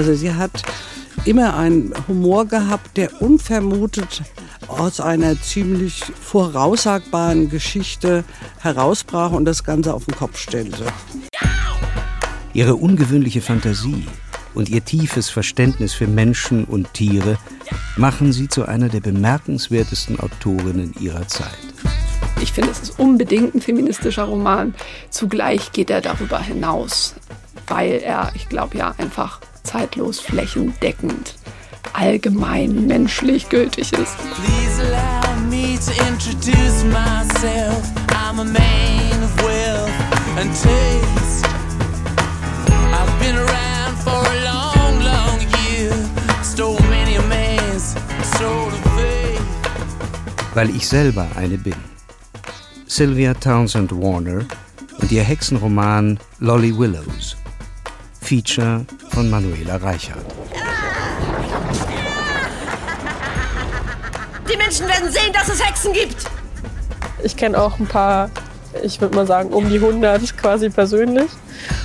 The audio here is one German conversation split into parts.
Also sie hat immer einen Humor gehabt, der unvermutet aus einer ziemlich voraussagbaren Geschichte herausbrach und das Ganze auf den Kopf stellte. Ihre ungewöhnliche Fantasie und ihr tiefes Verständnis für Menschen und Tiere machen sie zu einer der bemerkenswertesten Autorinnen ihrer Zeit. Ich finde, es ist unbedingt ein feministischer Roman. Zugleich geht er darüber hinaus, weil er, ich glaube ja, einfach zeitlos flächendeckend allgemein menschlich gültig ist. Please allow me to introduce myself. I'm a man of wealth and taste. I've been around for a long, long year. Stole many a man's soul of faith. Weil ich selber eine bin. Sylvia Townsend Warner und ihr Hexenroman Lolly Willows. Feature von Manuela Reichert. Die Menschen werden sehen, dass es Hexen gibt. Ich kenne auch ein paar, ich würde mal sagen, um die 100 quasi persönlich.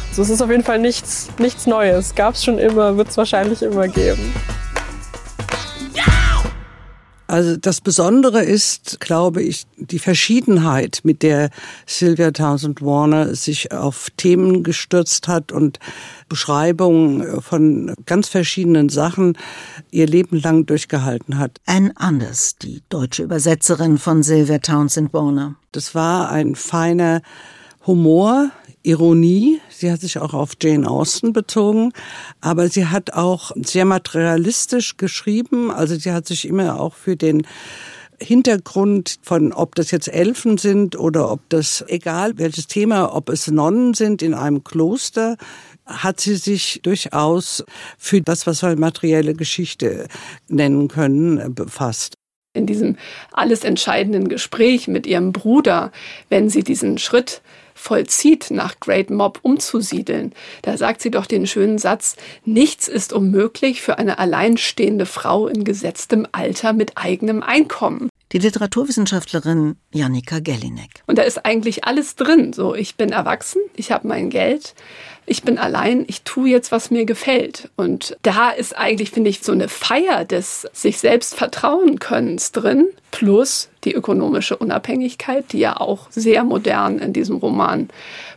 Also es ist auf jeden Fall nichts, nichts Neues. Gab es schon immer, wird es wahrscheinlich immer geben. Also das Besondere ist, glaube ich, die Verschiedenheit, mit der Sylvia Townsend Warner sich auf Themen gestürzt hat und Beschreibungen von ganz verschiedenen Sachen ihr Leben lang durchgehalten hat. Anne Anders, die deutsche Übersetzerin von Sylvia Townsend Warner. Das war ein feiner Humor, Ironie. Sie hat sich auch auf Jane Austen bezogen, aber sie hat auch sehr materialistisch geschrieben. Also sie hat sich immer auch für den Hintergrund von, ob das jetzt Elfen sind oder ob das, egal welches Thema, ob es Nonnen sind in einem Kloster, hat sie sich durchaus für das, was wir materielle Geschichte nennen können, befasst in diesem alles entscheidenden Gespräch mit ihrem Bruder, wenn sie diesen Schritt vollzieht, nach Great Mob umzusiedeln. Da sagt sie doch den schönen Satz, nichts ist unmöglich für eine alleinstehende Frau in gesetztem Alter mit eigenem Einkommen. Die Literaturwissenschaftlerin Janika Gellinek. Und da ist eigentlich alles drin. So, ich bin erwachsen, ich habe mein Geld, ich bin allein, ich tue jetzt, was mir gefällt. Und da ist eigentlich, finde ich, so eine Feier des sich selbst vertrauen Könnens drin, plus die ökonomische Unabhängigkeit, die ja auch sehr modern in diesem Roman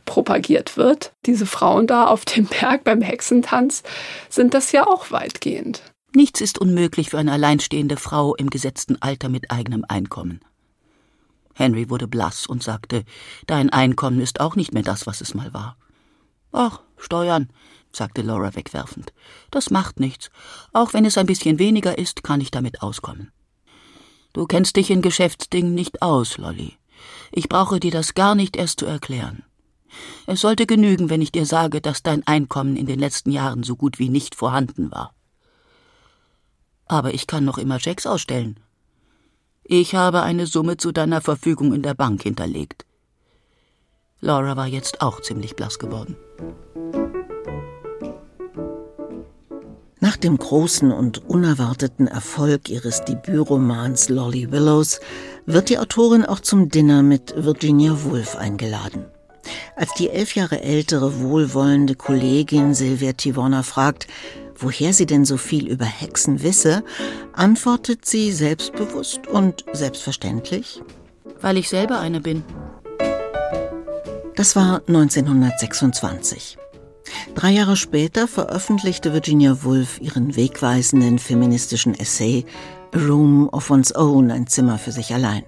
propagiert wird. Diese Frauen da auf dem Berg beim Hexentanz sind das ja auch weitgehend. Nichts ist unmöglich für eine alleinstehende Frau im gesetzten Alter mit eigenem Einkommen. Henry wurde blass und sagte, dein Einkommen ist auch nicht mehr das, was es mal war. Ach, Steuern, sagte Laura wegwerfend. Das macht nichts. Auch wenn es ein bisschen weniger ist, kann ich damit auskommen. Du kennst dich in Geschäftsdingen nicht aus, Lolly. Ich brauche dir das gar nicht erst zu erklären. Es sollte genügen, wenn ich dir sage, dass dein Einkommen in den letzten Jahren so gut wie nicht vorhanden war. Aber ich kann noch immer Schecks ausstellen. Ich habe eine Summe zu deiner Verfügung in der Bank hinterlegt. Laura war jetzt auch ziemlich blass geworden. Nach dem großen und unerwarteten Erfolg ihres Debütromans Lolly Willows wird die Autorin auch zum Dinner mit Virginia Woolf eingeladen. Als die elf Jahre ältere, wohlwollende Kollegin Sylvia Tivona fragt, woher sie denn so viel über Hexen wisse, antwortet sie selbstbewusst und selbstverständlich. Weil ich selber eine bin. Das war 1926. Drei Jahre später veröffentlichte Virginia Woolf ihren wegweisenden feministischen Essay A Room of One's Own, ein Zimmer für sich allein.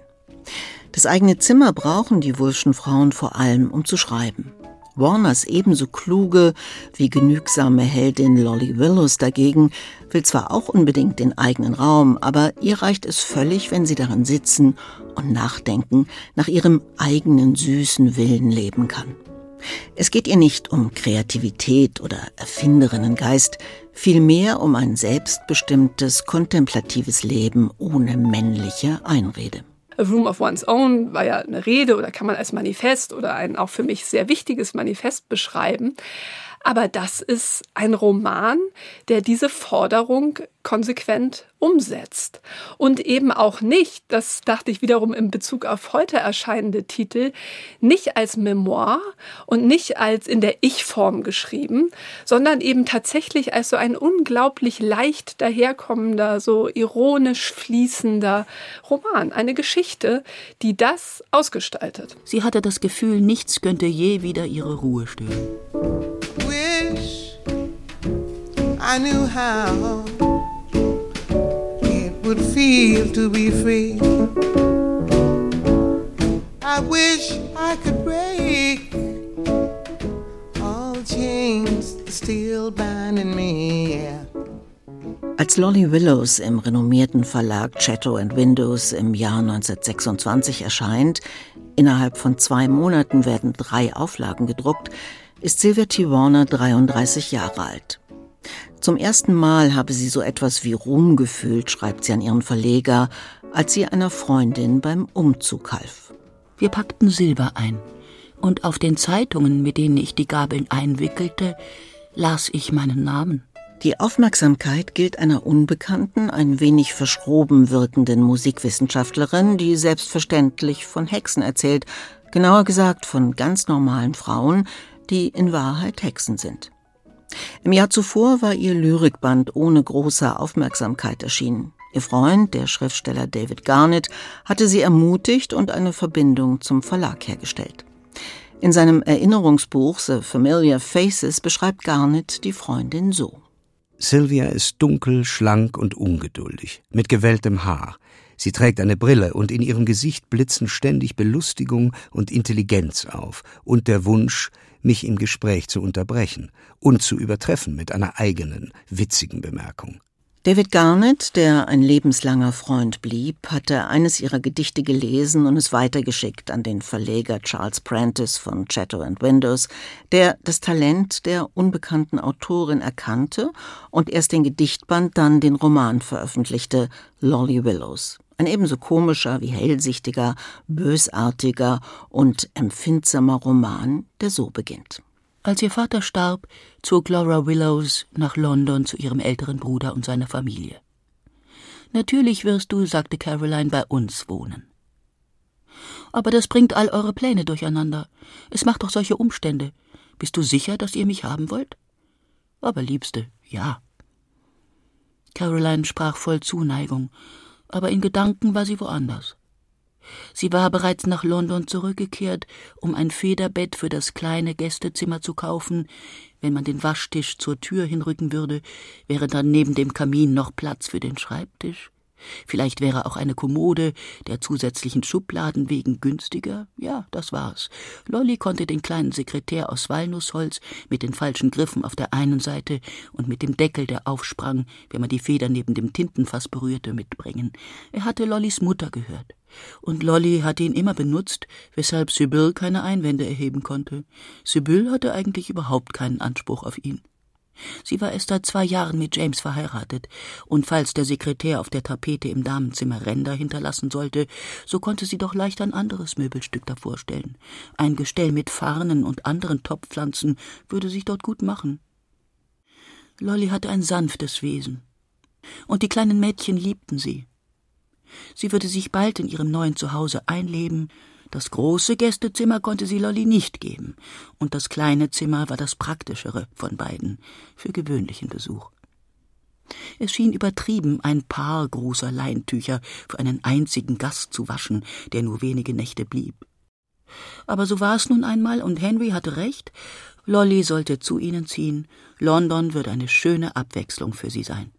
Das eigene Zimmer brauchen die Woolfschen Frauen vor allem, um zu schreiben. Warners ebenso kluge wie genügsame Heldin Lolly Willows dagegen will zwar auch unbedingt den eigenen Raum, aber ihr reicht es völlig, wenn sie darin sitzen und nachdenken, nach ihrem eigenen süßen Willen leben kann. Es geht ihr nicht um Kreativität oder Erfinderinnengeist, vielmehr um ein selbstbestimmtes, kontemplatives Leben ohne männliche Einrede. A Room of One's Own war ja eine Rede oder kann man als Manifest oder ein auch für mich sehr wichtiges Manifest beschreiben. Aber das ist ein Roman, der diese Forderung konsequent umsetzt. Und eben auch nicht, das dachte ich wiederum in Bezug auf heute erscheinende Titel, nicht als Memoir und nicht als in der Ich-Form geschrieben, sondern eben tatsächlich als so ein unglaublich leicht daherkommender, so ironisch fließender Roman. Eine Geschichte, die das ausgestaltet. Sie hatte das Gefühl, nichts könnte je wieder ihre Ruhe stören. I knew how would feel to be free. I wish I could break all the chains still binding me. Yeah. Als Lolly Willows im renommierten Verlag Chatto Windows im Jahr 1926 erscheint, innerhalb von zwei Monaten werden drei Auflagen gedruckt, ist Sylvia T. Warner 33 Jahre alt. Zum ersten Mal habe sie so etwas wie Ruhm gefühlt, schreibt sie an ihren Verleger, als sie einer Freundin beim Umzug half. Wir packten Silber ein, und auf den Zeitungen, mit denen ich die Gabeln einwickelte, las ich meinen Namen. Die Aufmerksamkeit gilt einer unbekannten, ein wenig verschroben wirkenden Musikwissenschaftlerin, die selbstverständlich von Hexen erzählt, genauer gesagt von ganz normalen Frauen, die in Wahrheit Hexen sind. Im Jahr zuvor war ihr Lyrikband ohne große Aufmerksamkeit erschienen. Ihr Freund, der Schriftsteller David Garnett, hatte sie ermutigt und eine Verbindung zum Verlag hergestellt. In seinem Erinnerungsbuch The Familiar Faces beschreibt Garnett die Freundin so. Sylvia ist dunkel, schlank und ungeduldig, mit gewelltem Haar. Sie trägt eine Brille und in ihrem Gesicht blitzen ständig Belustigung und Intelligenz auf und der Wunsch, mich im Gespräch zu unterbrechen und zu übertreffen mit einer eigenen, witzigen Bemerkung. David Garnett, der ein lebenslanger Freund blieb, hatte eines ihrer Gedichte gelesen und es weitergeschickt an den Verleger Charles Prentice von Chatto and Windows, der das Talent der unbekannten Autorin erkannte und erst den Gedichtband, dann den Roman veröffentlichte, Lolly Willows. Ein ebenso komischer wie hellsichtiger, bösartiger und empfindsamer Roman, der so beginnt. Als ihr Vater starb, zog Laura Willows nach London zu ihrem älteren Bruder und seiner Familie. Natürlich wirst du, sagte Caroline, bei uns wohnen. Aber das bringt all eure Pläne durcheinander. Es macht doch solche Umstände. Bist du sicher, dass ihr mich haben wollt? Aber Liebste, ja. Caroline sprach voll Zuneigung aber in Gedanken war sie woanders. Sie war bereits nach London zurückgekehrt, um ein Federbett für das kleine Gästezimmer zu kaufen. Wenn man den Waschtisch zur Tür hinrücken würde, wäre dann neben dem Kamin noch Platz für den Schreibtisch. Vielleicht wäre auch eine Kommode der zusätzlichen Schubladen wegen günstiger. Ja, das war's. Lolly konnte den kleinen Sekretär aus Walnussholz mit den falschen Griffen auf der einen Seite und mit dem Deckel, der aufsprang, wenn man die Feder neben dem Tintenfass berührte, mitbringen. Er hatte Lollys Mutter gehört. Und Lolly hatte ihn immer benutzt, weshalb Sibyl keine Einwände erheben konnte. Sibyl hatte eigentlich überhaupt keinen Anspruch auf ihn. Sie war erst seit zwei Jahren mit James verheiratet, und falls der Sekretär auf der Tapete im Damenzimmer Ränder hinterlassen sollte, so konnte sie doch leicht ein anderes Möbelstück davor stellen. Ein Gestell mit Farnen und anderen Topfpflanzen würde sich dort gut machen. Lolly hatte ein sanftes Wesen, und die kleinen Mädchen liebten sie. Sie würde sich bald in ihrem neuen Zuhause einleben das große Gästezimmer konnte sie Lolly nicht geben, und das kleine Zimmer war das praktischere von beiden für gewöhnlichen Besuch. Es schien übertrieben, ein Paar großer Leintücher für einen einzigen Gast zu waschen, der nur wenige Nächte blieb. Aber so war es nun einmal, und Henry hatte recht, Lolly sollte zu ihnen ziehen, London würde eine schöne Abwechslung für sie sein.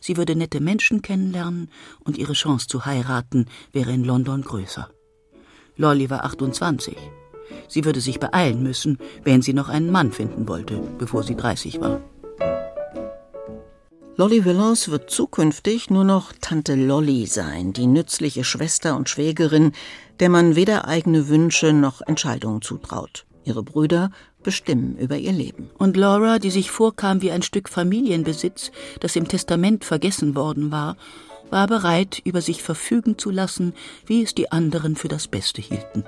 Sie würde nette Menschen kennenlernen, und ihre Chance zu heiraten wäre in London größer. Lolly war 28. Sie würde sich beeilen müssen, wenn sie noch einen Mann finden wollte, bevor sie 30 war. Lolly Willows wird zukünftig nur noch Tante Lolly sein, die nützliche Schwester und Schwägerin, der man weder eigene Wünsche noch Entscheidungen zutraut. Ihre Brüder bestimmen über ihr Leben. Und Laura, die sich vorkam wie ein Stück Familienbesitz, das im Testament vergessen worden war, war bereit, über sich verfügen zu lassen, wie es die anderen für das Beste hielten.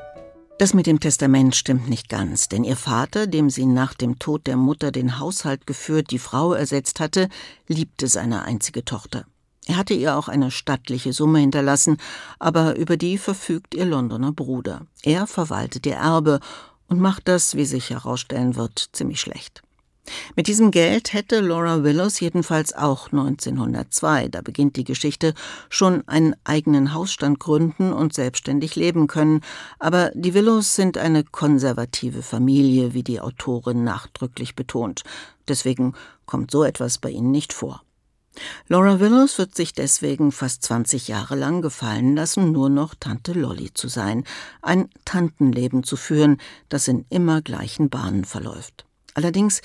Das mit dem Testament stimmt nicht ganz, denn ihr Vater, dem sie nach dem Tod der Mutter den Haushalt geführt, die Frau ersetzt hatte, liebte seine einzige Tochter. Er hatte ihr auch eine stattliche Summe hinterlassen, aber über die verfügt ihr Londoner Bruder. Er verwaltet ihr Erbe und macht das, wie sich herausstellen wird, ziemlich schlecht. Mit diesem Geld hätte Laura Willows jedenfalls auch 1902, da beginnt die Geschichte, schon einen eigenen Hausstand gründen und selbstständig leben können, aber die Willows sind eine konservative Familie, wie die Autorin nachdrücklich betont. Deswegen kommt so etwas bei ihnen nicht vor. Laura Willows wird sich deswegen fast 20 Jahre lang gefallen lassen, nur noch Tante Lolly zu sein, ein Tantenleben zu führen, das in immer gleichen Bahnen verläuft. Allerdings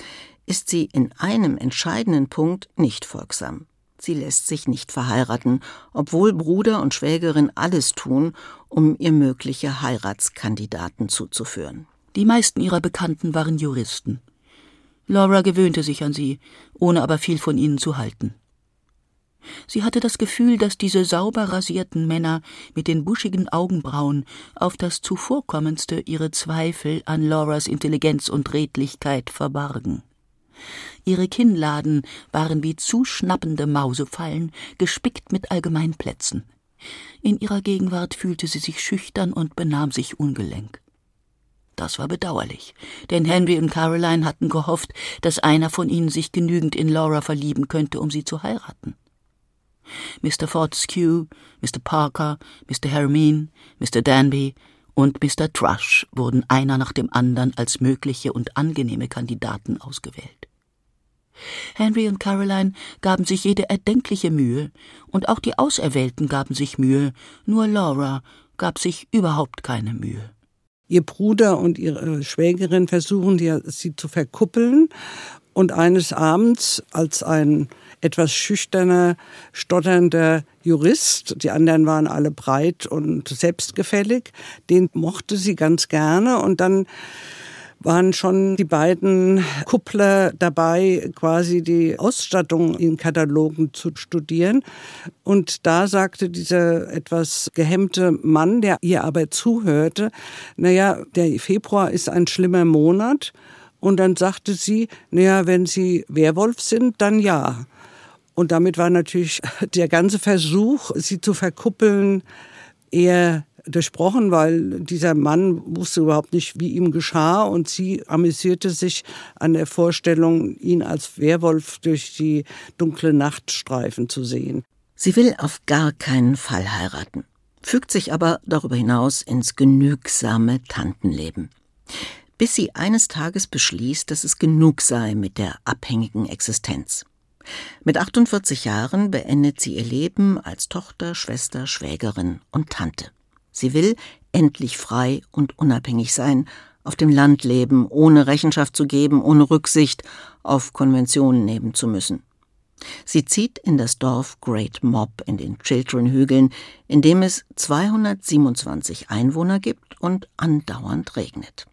ist sie in einem entscheidenden Punkt nicht folgsam. Sie lässt sich nicht verheiraten, obwohl Bruder und Schwägerin alles tun, um ihr mögliche Heiratskandidaten zuzuführen. Die meisten ihrer Bekannten waren Juristen. Laura gewöhnte sich an sie, ohne aber viel von ihnen zu halten. Sie hatte das Gefühl, dass diese sauber rasierten Männer mit den buschigen Augenbrauen auf das zuvorkommendste ihre Zweifel an Lauras Intelligenz und Redlichkeit verbargen. Ihre Kinnladen waren wie zuschnappende Mausefallen, gespickt mit Allgemeinplätzen. In ihrer Gegenwart fühlte sie sich schüchtern und benahm sich ungelenk. Das war bedauerlich, denn Henry und Caroline hatten gehofft, dass einer von ihnen sich genügend in Laura verlieben könnte, um sie zu heiraten. Mr. Fortescue, Mr. Parker, Mr. Hermine, Mr. Danby und Mr. Thrush wurden einer nach dem anderen als mögliche und angenehme Kandidaten ausgewählt. Henry und Caroline gaben sich jede erdenkliche Mühe, und auch die Auserwählten gaben sich Mühe, nur Laura gab sich überhaupt keine Mühe. Ihr Bruder und ihre Schwägerin versuchen, sie zu verkuppeln. Und eines Abends, als ein etwas schüchterner, stotternder Jurist. Die anderen waren alle breit und selbstgefällig. Den mochte sie ganz gerne und dann waren schon die beiden Kuppler dabei, quasi die Ausstattung in Katalogen zu studieren. Und da sagte dieser etwas gehemmte Mann, der ihr aber zuhörte, naja, der Februar ist ein schlimmer Monat. Und dann sagte sie, naja, wenn Sie Werwolf sind, dann ja. Und damit war natürlich der ganze Versuch, sie zu verkuppeln, eher durchbrochen, weil dieser Mann wusste überhaupt nicht, wie ihm geschah und sie amüsierte sich an der Vorstellung, ihn als Werwolf durch die dunkle Nacht streifen zu sehen. Sie will auf gar keinen Fall heiraten, fügt sich aber darüber hinaus ins genügsame Tantenleben. Bis sie eines Tages beschließt, dass es genug sei mit der abhängigen Existenz. Mit 48 Jahren beendet sie ihr Leben als Tochter, Schwester, Schwägerin und Tante. Sie will endlich frei und unabhängig sein, auf dem Land leben, ohne Rechenschaft zu geben, ohne Rücksicht auf Konventionen nehmen zu müssen. Sie zieht in das Dorf Great Mob in den Chiltern-Hügeln, in dem es 227 Einwohner gibt und andauernd regnet.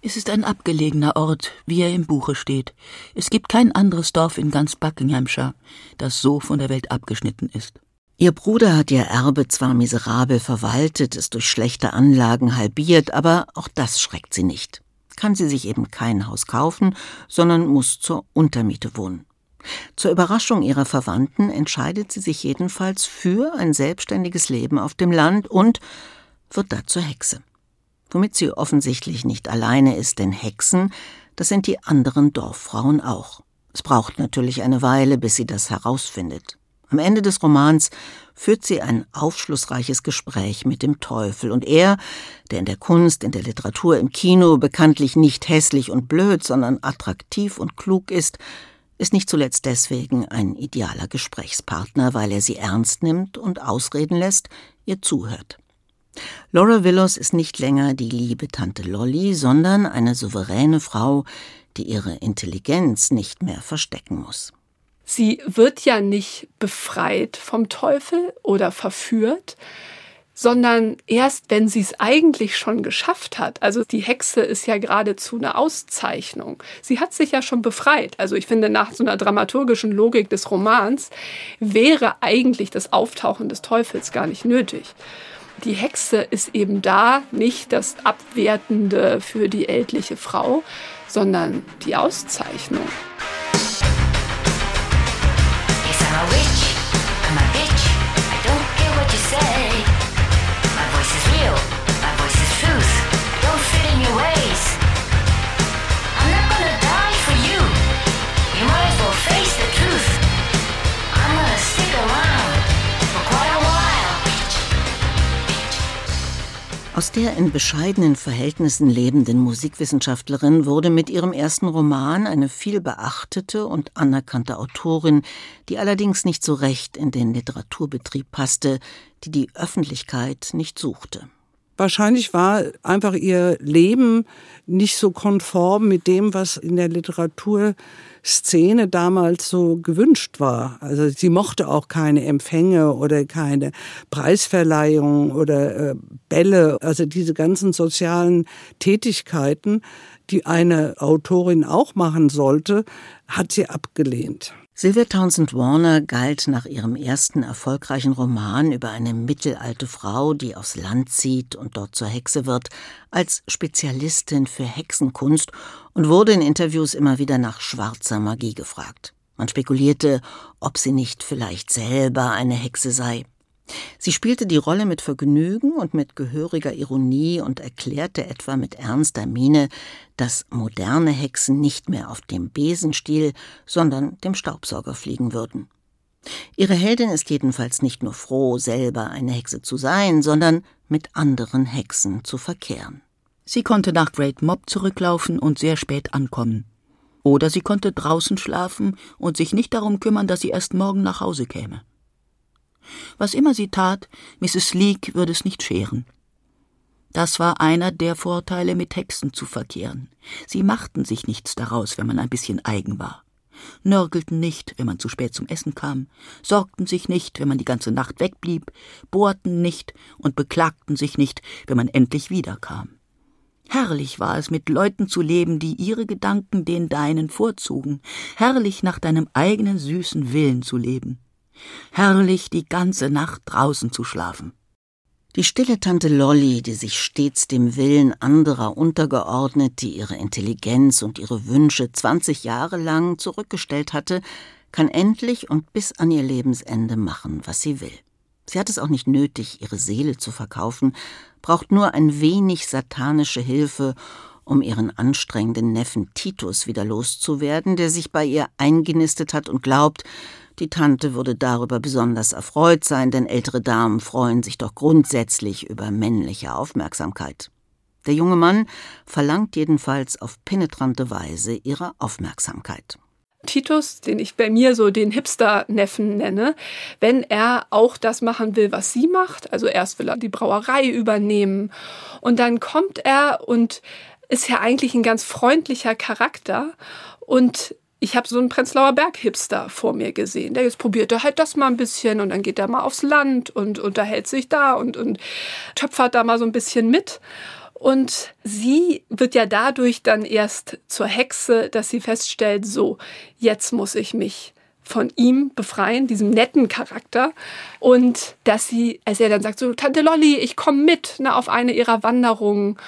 Es ist ein abgelegener Ort, wie er im Buche steht. Es gibt kein anderes Dorf in ganz Buckinghamshire, das so von der Welt abgeschnitten ist. Ihr Bruder hat ihr Erbe zwar miserabel verwaltet, es durch schlechte Anlagen halbiert, aber auch das schreckt sie nicht. Kann sie sich eben kein Haus kaufen, sondern muss zur Untermiete wohnen. Zur Überraschung ihrer Verwandten entscheidet sie sich jedenfalls für ein selbstständiges Leben auf dem Land und wird dazu Hexe womit sie offensichtlich nicht alleine ist, denn Hexen, das sind die anderen Dorffrauen auch. Es braucht natürlich eine Weile, bis sie das herausfindet. Am Ende des Romans führt sie ein aufschlussreiches Gespräch mit dem Teufel, und er, der in der Kunst, in der Literatur, im Kino bekanntlich nicht hässlich und blöd, sondern attraktiv und klug ist, ist nicht zuletzt deswegen ein idealer Gesprächspartner, weil er sie ernst nimmt und ausreden lässt, ihr zuhört. Laura Willows ist nicht länger die liebe Tante Lolly, sondern eine souveräne Frau, die ihre Intelligenz nicht mehr verstecken muss. Sie wird ja nicht befreit vom Teufel oder verführt, sondern erst wenn sie es eigentlich schon geschafft hat. Also die Hexe ist ja geradezu eine Auszeichnung. Sie hat sich ja schon befreit. Also ich finde, nach so einer dramaturgischen Logik des Romans wäre eigentlich das Auftauchen des Teufels gar nicht nötig. die Hexe ist eben da nicht das Abwertende für die ältliche Frau, sondern die Auszeichnung. Der in bescheidenen Verhältnissen lebenden Musikwissenschaftlerin wurde mit ihrem ersten Roman eine viel beachtete und anerkannte Autorin, die allerdings nicht so recht in den Literaturbetrieb passte, die die Öffentlichkeit nicht suchte. Wahrscheinlich war einfach ihr Leben nicht so konform mit dem, was in der Literaturszene damals so gewünscht war. Also sie mochte auch keine Empfänge oder keine Preisverleihung oder äh, Bälle, also diese ganzen sozialen Tätigkeiten, die eine Autorin auch machen sollte, hat sie abgelehnt. Sylvia Townsend Warner galt nach ihrem ersten erfolgreichen Roman über eine mittelalte Frau, die aufs Land zieht und dort zur Hexe wird, als Spezialistin für Hexenkunst und wurde in Interviews immer wieder nach schwarzer Magie gefragt. Man spekulierte, ob sie nicht vielleicht selber eine Hexe sei. Sie spielte die Rolle mit Vergnügen und mit gehöriger Ironie und erklärte etwa mit ernster Miene, dass moderne Hexen nicht mehr auf dem Besenstiel, sondern dem Staubsauger fliegen würden. Ihre Heldin ist jedenfalls nicht nur froh, selber eine Hexe zu sein, sondern mit anderen Hexen zu verkehren. Sie konnte nach Great Mob zurücklaufen und sehr spät ankommen. Oder sie konnte draußen schlafen und sich nicht darum kümmern, dass sie erst morgen nach Hause käme. Was immer sie tat, Mrs. Leake würde es nicht scheren. Das war einer der Vorteile, mit Hexen zu verkehren. Sie machten sich nichts daraus, wenn man ein bisschen eigen war, nörgelten nicht, wenn man zu spät zum Essen kam, sorgten sich nicht, wenn man die ganze Nacht wegblieb, bohrten nicht und beklagten sich nicht, wenn man endlich wiederkam. Herrlich war es, mit Leuten zu leben, die ihre Gedanken den deinen vorzogen, herrlich nach deinem eigenen süßen Willen zu leben. Herrlich, die ganze Nacht draußen zu schlafen. Die stille Tante Lolly, die sich stets dem Willen anderer untergeordnet, die ihre Intelligenz und ihre Wünsche 20 Jahre lang zurückgestellt hatte, kann endlich und bis an ihr Lebensende machen, was sie will. Sie hat es auch nicht nötig, ihre Seele zu verkaufen, braucht nur ein wenig satanische Hilfe, um ihren anstrengenden Neffen Titus wieder loszuwerden, der sich bei ihr eingenistet hat und glaubt, die Tante würde darüber besonders erfreut sein, denn ältere Damen freuen sich doch grundsätzlich über männliche Aufmerksamkeit. Der junge Mann verlangt jedenfalls auf penetrante Weise ihre Aufmerksamkeit. Titus, den ich bei mir so den Hipster-Neffen nenne, wenn er auch das machen will, was sie macht, also erst will er die Brauerei übernehmen und dann kommt er und ist ja eigentlich ein ganz freundlicher Charakter und ich habe so einen Prenzlauer Berg-Hipster vor mir gesehen. Der jetzt probiert er halt das mal ein bisschen und dann geht er mal aufs Land und unterhält sich da und, und töpfert da mal so ein bisschen mit. Und sie wird ja dadurch dann erst zur Hexe, dass sie feststellt, so, jetzt muss ich mich von ihm befreien, diesem netten Charakter. Und dass sie, als er dann sagt, so, Tante Lolli, ich komme mit ne, auf eine ihrer Wanderungen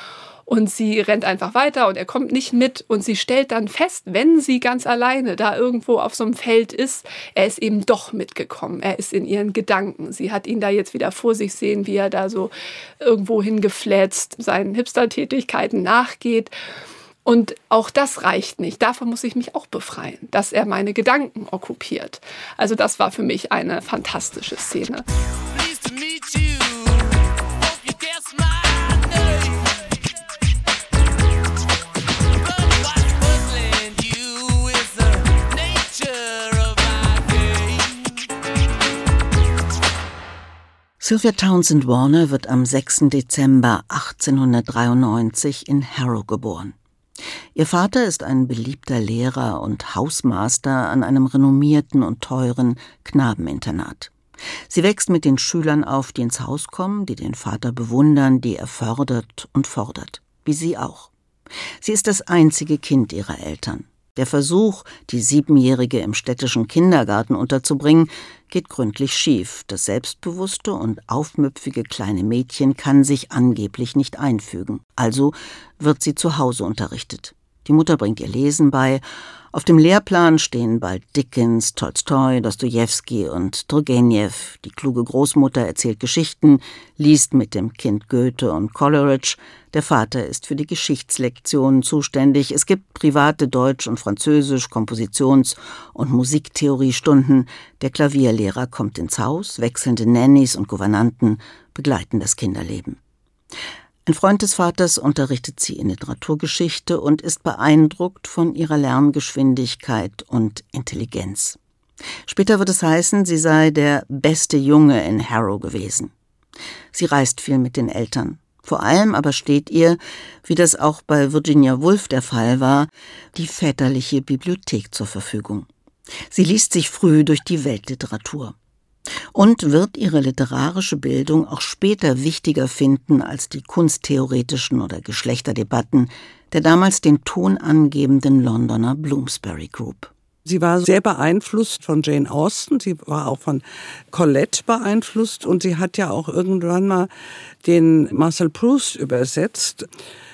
und sie rennt einfach weiter und er kommt nicht mit und sie stellt dann fest, wenn sie ganz alleine da irgendwo auf so einem Feld ist, er ist eben doch mitgekommen. Er ist in ihren Gedanken. Sie hat ihn da jetzt wieder vor sich sehen, wie er da so irgendwo hingeflätzt seinen Hipster-Tätigkeiten nachgeht. Und auch das reicht nicht. Davon muss ich mich auch befreien, dass er meine Gedanken okkupiert. Also das war für mich eine fantastische Szene. Sylvia Townsend Warner wird am 6. Dezember 1893 in Harrow geboren. Ihr Vater ist ein beliebter Lehrer und Hausmaster an einem renommierten und teuren Knabeninternat. Sie wächst mit den Schülern auf, die ins Haus kommen, die den Vater bewundern, die er fördert und fordert, wie sie auch. Sie ist das einzige Kind ihrer Eltern. Der Versuch, die Siebenjährige im städtischen Kindergarten unterzubringen, geht gründlich schief. Das selbstbewusste und aufmüpfige kleine Mädchen kann sich angeblich nicht einfügen. Also wird sie zu Hause unterrichtet. Die Mutter bringt ihr Lesen bei. Auf dem Lehrplan stehen bald Dickens, Tolstoi, Dostojewski und Turgenew. Die kluge Großmutter erzählt Geschichten, liest mit dem Kind Goethe und Coleridge. Der Vater ist für die Geschichtslektionen zuständig. Es gibt private Deutsch- und Französisch-, Kompositions- und Musiktheoriestunden. Der Klavierlehrer kommt ins Haus. Wechselnde Nannies und Gouvernanten begleiten das Kinderleben. Ein Freund des Vaters unterrichtet sie in Literaturgeschichte und ist beeindruckt von ihrer Lerngeschwindigkeit und Intelligenz. Später wird es heißen, sie sei der beste Junge in Harrow gewesen. Sie reist viel mit den Eltern. Vor allem aber steht ihr, wie das auch bei Virginia Woolf der Fall war, die väterliche Bibliothek zur Verfügung. Sie liest sich früh durch die Weltliteratur und wird ihre literarische Bildung auch später wichtiger finden als die kunsttheoretischen oder Geschlechterdebatten der damals den Ton angebenden Londoner Bloomsbury Group. Sie war sehr beeinflusst von Jane Austen, sie war auch von Colette beeinflusst und sie hat ja auch irgendwann mal den Marcel Proust übersetzt.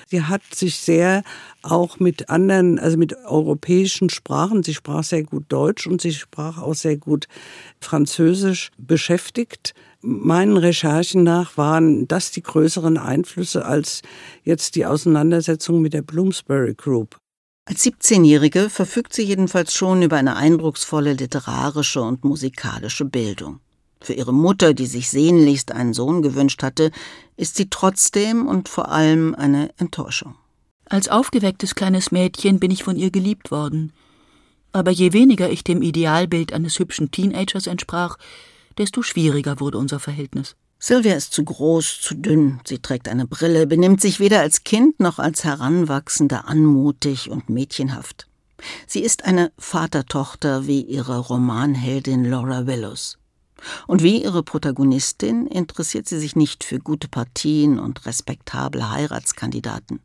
Sie hat sich sehr auch mit anderen, also mit europäischen Sprachen, sie sprach sehr gut Deutsch und sie sprach auch sehr gut Französisch beschäftigt. Meinen Recherchen nach waren das die größeren Einflüsse als jetzt die Auseinandersetzung mit der Bloomsbury Group. Als 17-Jährige verfügt sie jedenfalls schon über eine eindrucksvolle literarische und musikalische Bildung. Für ihre Mutter, die sich sehnlichst einen Sohn gewünscht hatte, ist sie trotzdem und vor allem eine Enttäuschung. Als aufgewecktes kleines Mädchen bin ich von ihr geliebt worden. Aber je weniger ich dem Idealbild eines hübschen Teenagers entsprach, desto schwieriger wurde unser Verhältnis. Sylvia ist zu groß, zu dünn, sie trägt eine Brille, benimmt sich weder als Kind noch als Heranwachsende anmutig und mädchenhaft. Sie ist eine Vatertochter wie ihre Romanheldin Laura Willows. Und wie ihre Protagonistin interessiert sie sich nicht für gute Partien und respektable Heiratskandidaten.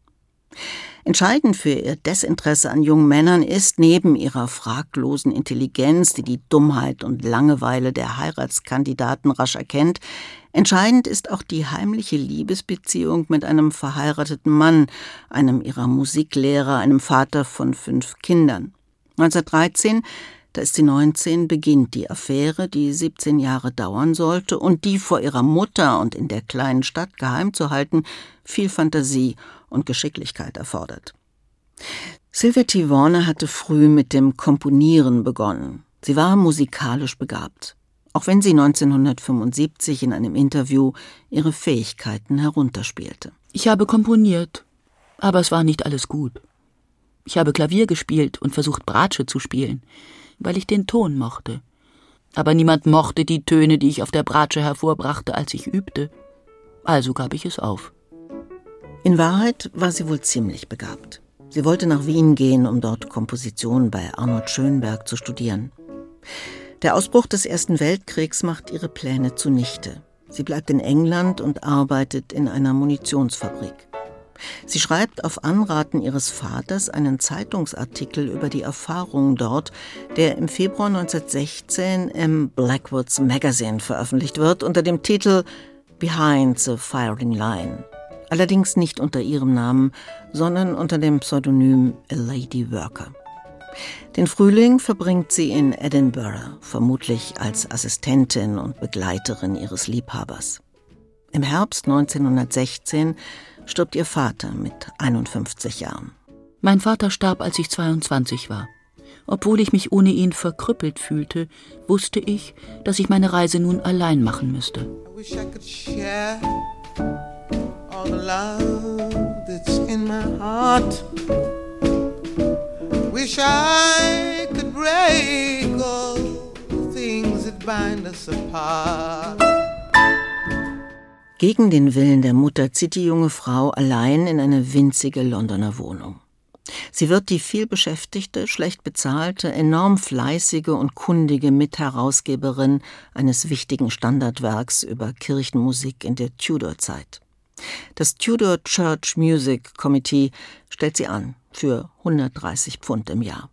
Entscheidend für ihr Desinteresse an jungen Männern ist neben ihrer fraglosen Intelligenz, die die Dummheit und Langeweile der Heiratskandidaten rasch erkennt, entscheidend ist auch die heimliche Liebesbeziehung mit einem verheirateten Mann, einem ihrer Musiklehrer, einem Vater von fünf Kindern. 1913 da ist sie 19, beginnt die Affäre, die 17 Jahre dauern sollte und die vor ihrer Mutter und in der kleinen Stadt geheim zu halten, viel Fantasie und Geschicklichkeit erfordert. Sylvia T. Warner hatte früh mit dem Komponieren begonnen. Sie war musikalisch begabt, auch wenn sie 1975 in einem Interview ihre Fähigkeiten herunterspielte. Ich habe komponiert, aber es war nicht alles gut. Ich habe Klavier gespielt und versucht Bratsche zu spielen weil ich den Ton mochte. Aber niemand mochte die Töne, die ich auf der Bratsche hervorbrachte, als ich übte. Also gab ich es auf. In Wahrheit war sie wohl ziemlich begabt. Sie wollte nach Wien gehen, um dort Komposition bei Arnold Schönberg zu studieren. Der Ausbruch des Ersten Weltkriegs macht ihre Pläne zunichte. Sie bleibt in England und arbeitet in einer Munitionsfabrik. Sie schreibt auf Anraten ihres Vaters einen Zeitungsartikel über die Erfahrungen dort, der im Februar 1916 im Blackwoods Magazine veröffentlicht wird unter dem Titel Behind the Firing Line. Allerdings nicht unter ihrem Namen, sondern unter dem Pseudonym A Lady Worker. Den Frühling verbringt sie in Edinburgh, vermutlich als Assistentin und Begleiterin ihres Liebhabers. Im Herbst 1916 stirbt ihr Vater mit 51 Jahren. Mein Vater starb, als ich 22 war. Obwohl ich mich ohne ihn verkrüppelt fühlte, wusste ich, dass ich meine Reise nun allein machen müsste. I could break all the things that bind us apart. Gegen den Willen der Mutter zieht die junge Frau allein in eine winzige Londoner Wohnung. Sie wird die vielbeschäftigte, schlecht bezahlte, enorm fleißige und kundige Mitherausgeberin eines wichtigen Standardwerks über Kirchenmusik in der Tudor-Zeit. Das Tudor Church Music Committee stellt sie an für 130 Pfund im Jahr.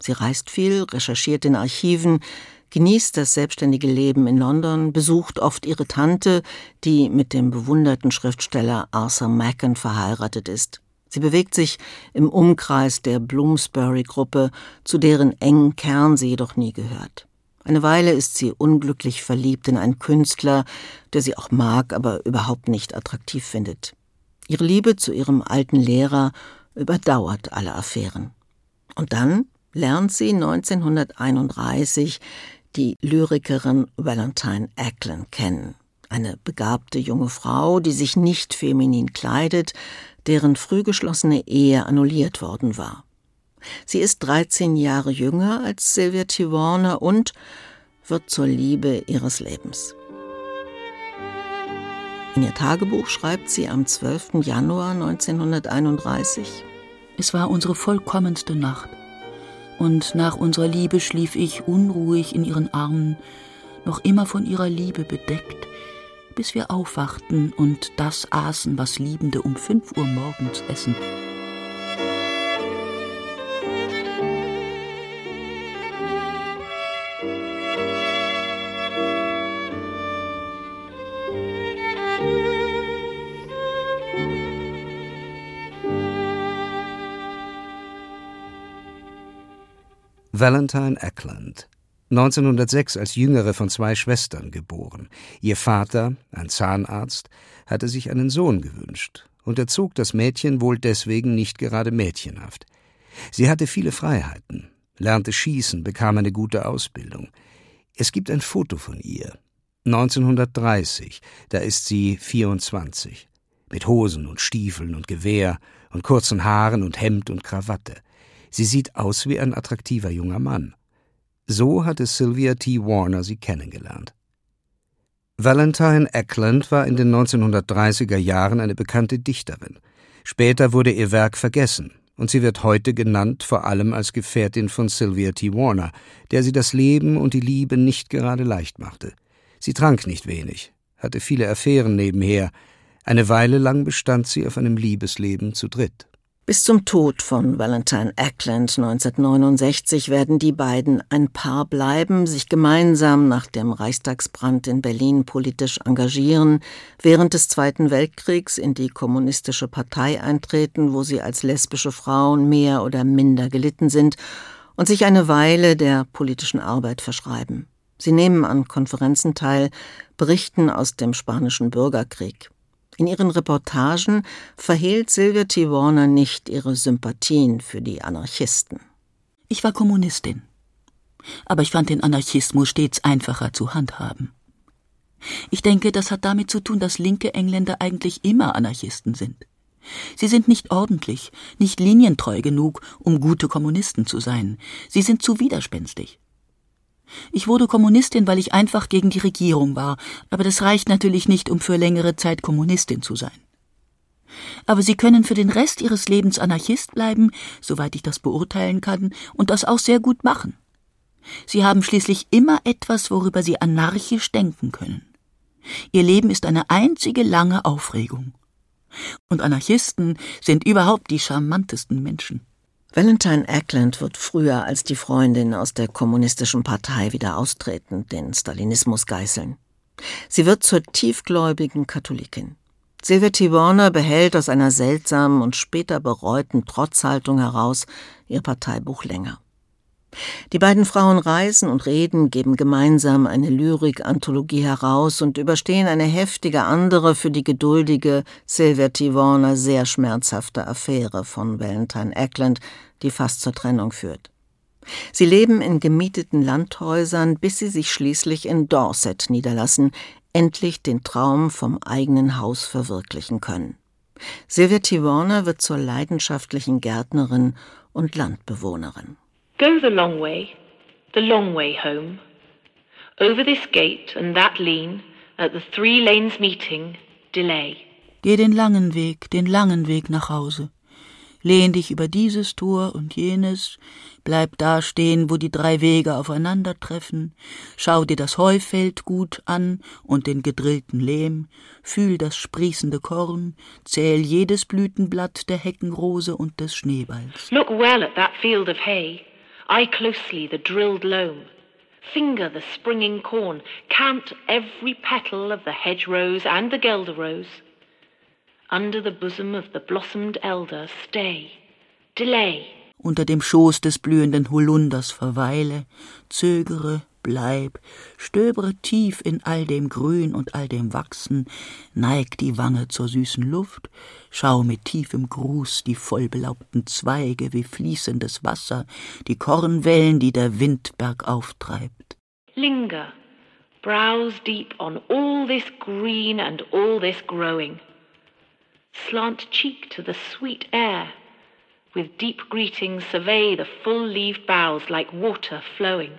Sie reist viel, recherchiert in Archiven, genießt das selbstständige Leben in London, besucht oft ihre Tante, die mit dem bewunderten Schriftsteller Arthur Machen verheiratet ist. Sie bewegt sich im Umkreis der Bloomsbury-Gruppe, zu deren engen Kern sie jedoch nie gehört. Eine Weile ist sie unglücklich verliebt in einen Künstler, der sie auch mag, aber überhaupt nicht attraktiv findet. Ihre Liebe zu ihrem alten Lehrer überdauert alle Affären. Und dann lernt sie 1931 die Lyrikerin Valentine Ackland kennen. Eine begabte junge Frau, die sich nicht feminin kleidet, deren früh geschlossene Ehe annulliert worden war. Sie ist 13 Jahre jünger als Sylvia T. Warner und wird zur Liebe ihres Lebens. In ihr Tagebuch schreibt sie am 12. Januar 1931 Es war unsere vollkommenste Nacht, und nach unserer Liebe schlief ich unruhig in ihren Armen, noch immer von ihrer Liebe bedeckt, bis wir aufwachten und das aßen, was Liebende um fünf Uhr morgens essen. Valentine Ackland 1906 als jüngere von zwei Schwestern geboren. Ihr Vater, ein Zahnarzt, hatte sich einen Sohn gewünscht und erzog das Mädchen wohl deswegen nicht gerade mädchenhaft. Sie hatte viele Freiheiten, lernte schießen, bekam eine gute Ausbildung. Es gibt ein Foto von ihr. 1930, da ist sie 24, mit Hosen und Stiefeln und Gewehr und kurzen Haaren und Hemd und Krawatte. Sie sieht aus wie ein attraktiver junger Mann. So hatte Sylvia T. Warner sie kennengelernt. Valentine Ackland war in den 1930er Jahren eine bekannte Dichterin. Später wurde ihr Werk vergessen und sie wird heute genannt vor allem als Gefährtin von Sylvia T. Warner, der sie das Leben und die Liebe nicht gerade leicht machte. Sie trank nicht wenig, hatte viele Affären nebenher. Eine Weile lang bestand sie auf einem Liebesleben zu dritt. Bis zum Tod von Valentine Ackland 1969 werden die beiden ein Paar bleiben, sich gemeinsam nach dem Reichstagsbrand in Berlin politisch engagieren, während des Zweiten Weltkriegs in die kommunistische Partei eintreten, wo sie als lesbische Frauen mehr oder minder gelitten sind, und sich eine Weile der politischen Arbeit verschreiben. Sie nehmen an Konferenzen teil, berichten aus dem spanischen Bürgerkrieg. In ihren Reportagen verhehlt Sylvia T. Warner nicht ihre Sympathien für die Anarchisten. Ich war Kommunistin. Aber ich fand den Anarchismus stets einfacher zu handhaben. Ich denke, das hat damit zu tun, dass linke Engländer eigentlich immer Anarchisten sind. Sie sind nicht ordentlich, nicht linientreu genug, um gute Kommunisten zu sein. Sie sind zu widerspenstig. Ich wurde Kommunistin, weil ich einfach gegen die Regierung war, aber das reicht natürlich nicht, um für längere Zeit Kommunistin zu sein. Aber Sie können für den Rest Ihres Lebens Anarchist bleiben, soweit ich das beurteilen kann, und das auch sehr gut machen. Sie haben schließlich immer etwas, worüber Sie anarchisch denken können. Ihr Leben ist eine einzige lange Aufregung. Und Anarchisten sind überhaupt die charmantesten Menschen. Valentine Ackland wird früher als die Freundin aus der kommunistischen Partei wieder austreten, den Stalinismus geißeln. Sie wird zur tiefgläubigen Katholikin. Sylvia. Warner behält aus einer seltsamen und später bereuten Trotzhaltung heraus ihr Parteibuch länger. Die beiden Frauen reisen und reden, geben gemeinsam eine Lyrik-Anthologie heraus und überstehen eine heftige andere für die geduldige Sylvia T. Warner sehr schmerzhafte Affäre von Valentine Ackland, die fast zur Trennung führt. Sie leben in gemieteten Landhäusern, bis sie sich schließlich in Dorset niederlassen, endlich den Traum vom eigenen Haus verwirklichen können. Sylvia T. Warner wird zur leidenschaftlichen Gärtnerin und Landbewohnerin. Go the long way, the long way home. Over this gate and that lean, at the three lanes meeting, delay. Geh den langen Weg, den langen Weg nach Hause. Lehn dich über dieses Tor und jenes, bleib da stehen, wo die drei Wege aufeinandertreffen, schau dir das Heufeld gut an und den gedrillten Lehm, fühl das sprießende Korn, zähl jedes Blütenblatt der Heckenrose und des Schneeballs. Look well at that field of hay. Eye closely the drilled loam. Finger the springing corn, count every petal of the hedge-rose and the gelder rose. Under the bosom of the blossomed elder stay, delay. Unter dem Schoß des blühenden Holunders verweile, zögere, bleib, stöbere tief in all dem Grün und all dem Wachsen, neig die Wange zur süßen Luft, schau mit tiefem Gruß die vollbelaubten Zweige wie fließendes Wasser, die Kornwellen, die der Wind bergauf treibt. Linger, browse deep on all this green and all this growing. Slant cheek to the sweet air, with deep greeting survey the full-leaved boughs like water flowing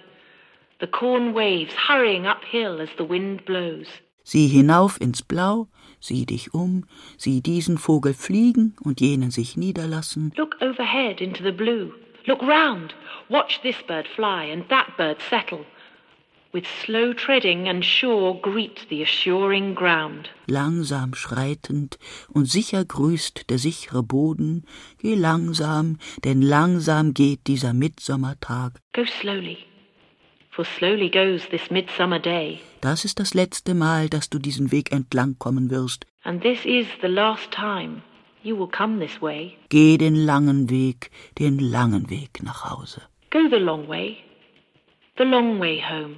the corn waves hurrying uphill as the wind blows. Sieh hinauf ins Blau, sieh dich um, sieh diesen Vogel fliegen und jenen sich niederlassen. Look overhead into the blue. Look round. Watch this bird fly and that bird settle. With slow treading and sure greet the assuring ground. Langsam schreitend und sicher grüßt der sichere Boden. Geh langsam, denn langsam geht dieser Mitsommertag. Go slowly Das ist das letzte Mal, dass du diesen Weg entlang kommen wirst. And this is the last time you will come this way. Geh den langen Weg, den langen Weg nach Hause. Go the long way, the long way home.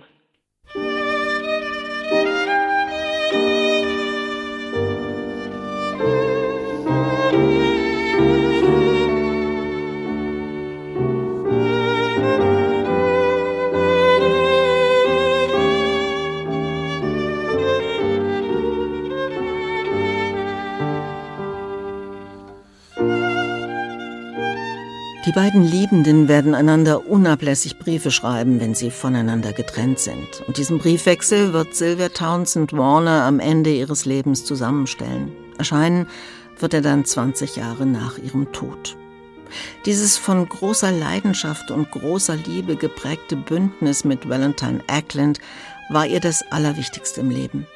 Die beiden Liebenden werden einander unablässig Briefe schreiben, wenn sie voneinander getrennt sind. Und diesen Briefwechsel wird Sylvia Townsend Warner am Ende ihres Lebens zusammenstellen. Erscheinen wird er dann 20 Jahre nach ihrem Tod. Dieses von großer Leidenschaft und großer Liebe geprägte Bündnis mit Valentine Ackland war ihr das Allerwichtigste im Leben.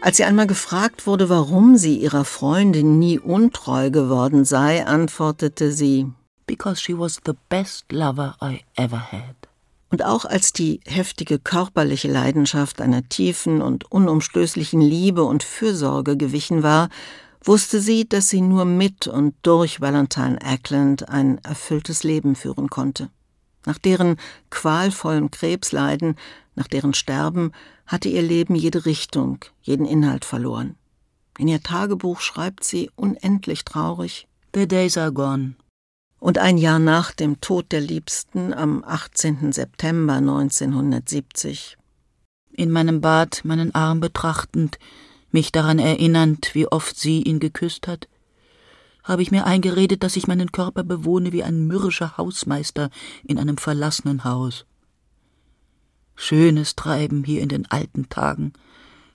Als sie einmal gefragt wurde, warum sie ihrer Freundin nie untreu geworden sei, antwortete sie, because she was the best lover I ever had. Und auch als die heftige körperliche Leidenschaft einer tiefen und unumstößlichen Liebe und Fürsorge gewichen war, wusste sie, dass sie nur mit und durch Valentine Ackland ein erfülltes Leben führen konnte. Nach deren qualvollem Krebsleiden, nach deren Sterben, hatte ihr Leben jede Richtung, jeden Inhalt verloren. In ihr Tagebuch schreibt sie unendlich traurig The days are gone. Und ein Jahr nach dem Tod der Liebsten am 18. September 1970. In meinem Bad meinen Arm betrachtend, mich daran erinnernd, wie oft sie ihn geküsst hat, habe ich mir eingeredet, dass ich meinen Körper bewohne wie ein mürrischer Hausmeister in einem verlassenen Haus. Schönes Treiben hier in den alten Tagen,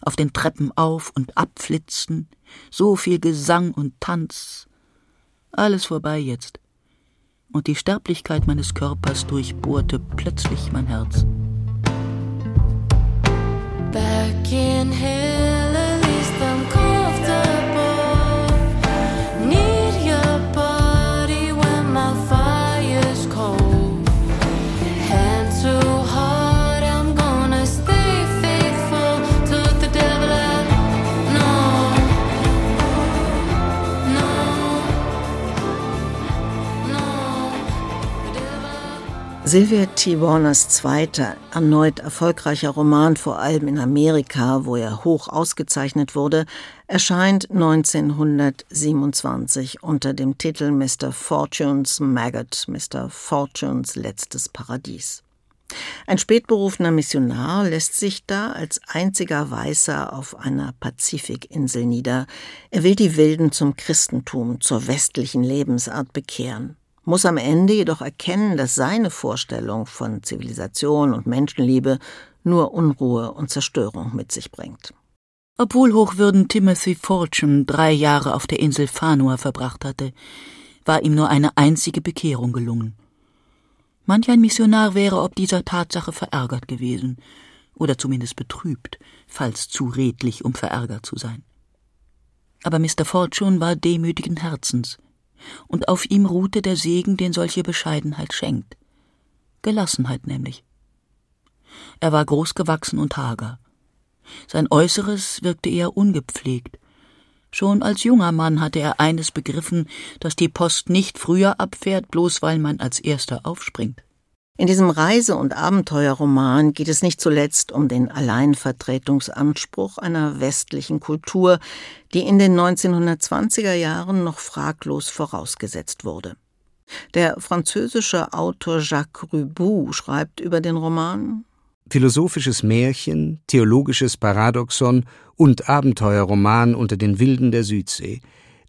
auf den Treppen auf und abflitzen, so viel Gesang und Tanz. Alles vorbei jetzt und die Sterblichkeit meines Körpers durchbohrte plötzlich mein Herz. Back in hell. Sylvia T. Warners zweiter, erneut erfolgreicher Roman, vor allem in Amerika, wo er hoch ausgezeichnet wurde, erscheint 1927 unter dem Titel Mr. Fortunes Maggot, Mr. Fortunes letztes Paradies. Ein spätberufener Missionar lässt sich da als einziger Weißer auf einer Pazifikinsel nieder. Er will die Wilden zum Christentum, zur westlichen Lebensart bekehren muss am Ende jedoch erkennen, dass seine Vorstellung von Zivilisation und Menschenliebe nur Unruhe und Zerstörung mit sich bringt. Obwohl Hochwürden Timothy Fortune drei Jahre auf der Insel Fanua verbracht hatte, war ihm nur eine einzige Bekehrung gelungen. Manch ein Missionar wäre ob dieser Tatsache verärgert gewesen, oder zumindest betrübt, falls zu redlich, um verärgert zu sein. Aber Mr. Fortune war demütigen Herzens, und auf ihm ruhte der Segen, den solche Bescheidenheit schenkt. Gelassenheit nämlich. Er war großgewachsen und hager. Sein Äußeres wirkte eher ungepflegt. Schon als junger Mann hatte er eines begriffen, dass die Post nicht früher abfährt, bloß weil man als Erster aufspringt. In diesem Reise- und Abenteuerroman geht es nicht zuletzt um den Alleinvertretungsanspruch einer westlichen Kultur, die in den 1920er Jahren noch fraglos vorausgesetzt wurde. Der französische Autor Jacques Ruboux schreibt über den Roman Philosophisches Märchen, theologisches Paradoxon und Abenteuerroman unter den Wilden der Südsee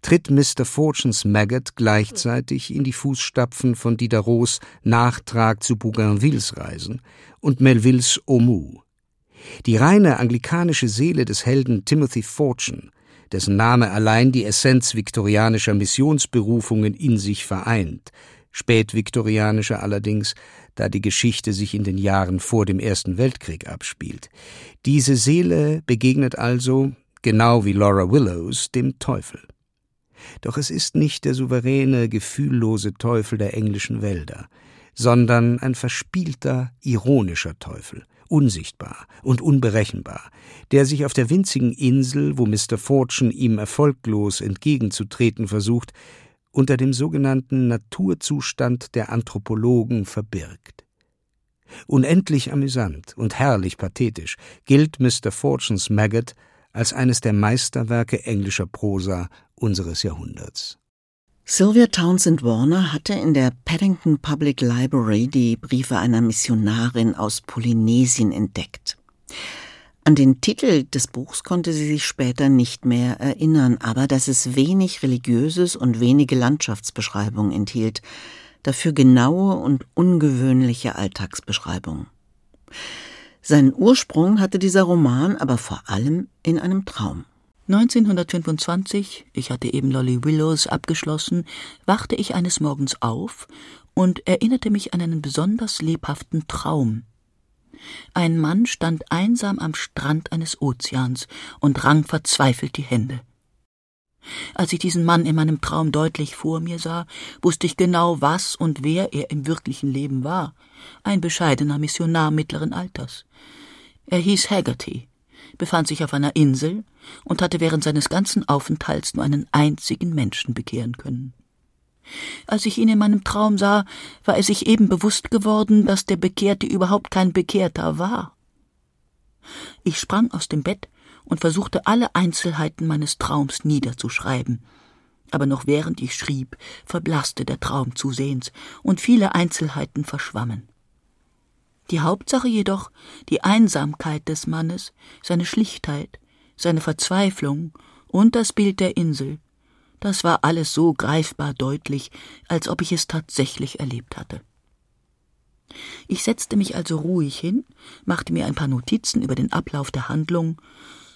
tritt Mr. Fortunes Maggot gleichzeitig in die Fußstapfen von Diderots Nachtrag zu Bougainvilles Reisen und Melvilles Omu. Die reine anglikanische Seele des Helden Timothy Fortune, dessen Name allein die Essenz viktorianischer Missionsberufungen in sich vereint, spätviktorianischer allerdings, da die Geschichte sich in den Jahren vor dem Ersten Weltkrieg abspielt. Diese Seele begegnet also, genau wie Laura Willows, dem Teufel. Doch es ist nicht der souveräne, gefühllose Teufel der englischen Wälder, sondern ein verspielter, ironischer Teufel, unsichtbar und unberechenbar, der sich auf der winzigen Insel, wo Mr. Fortune ihm erfolglos entgegenzutreten versucht, unter dem sogenannten Naturzustand der Anthropologen verbirgt. Unendlich amüsant und herrlich pathetisch gilt Mr. Fortunes Maggot als eines der Meisterwerke englischer Prosa unseres Jahrhunderts. Sylvia Townsend Warner hatte in der Paddington Public Library die Briefe einer Missionarin aus Polynesien entdeckt. An den Titel des Buchs konnte sie sich später nicht mehr erinnern, aber dass es wenig Religiöses und wenige Landschaftsbeschreibungen enthielt, dafür genaue und ungewöhnliche Alltagsbeschreibungen. Seinen Ursprung hatte dieser Roman aber vor allem in einem Traum. 1925, ich hatte eben Lolly Willows abgeschlossen, wachte ich eines Morgens auf und erinnerte mich an einen besonders lebhaften Traum, ein Mann stand einsam am Strand eines Ozeans und rang verzweifelt die Hände. Als ich diesen Mann in meinem Traum deutlich vor mir sah, wusste ich genau, was und wer er im wirklichen Leben war. Ein bescheidener Missionar mittleren Alters. Er hieß Haggerty, befand sich auf einer Insel und hatte während seines ganzen Aufenthalts nur einen einzigen Menschen bekehren können. Als ich ihn in meinem Traum sah, war es sich eben bewusst geworden, dass der Bekehrte überhaupt kein Bekehrter war. Ich sprang aus dem Bett und versuchte alle Einzelheiten meines Traums niederzuschreiben. Aber noch während ich schrieb, verblasste der Traum zusehends und viele Einzelheiten verschwammen. Die Hauptsache jedoch, die Einsamkeit des Mannes, seine Schlichtheit, seine Verzweiflung und das Bild der Insel, das war alles so greifbar deutlich, als ob ich es tatsächlich erlebt hatte. Ich setzte mich also ruhig hin, machte mir ein paar Notizen über den Ablauf der Handlung,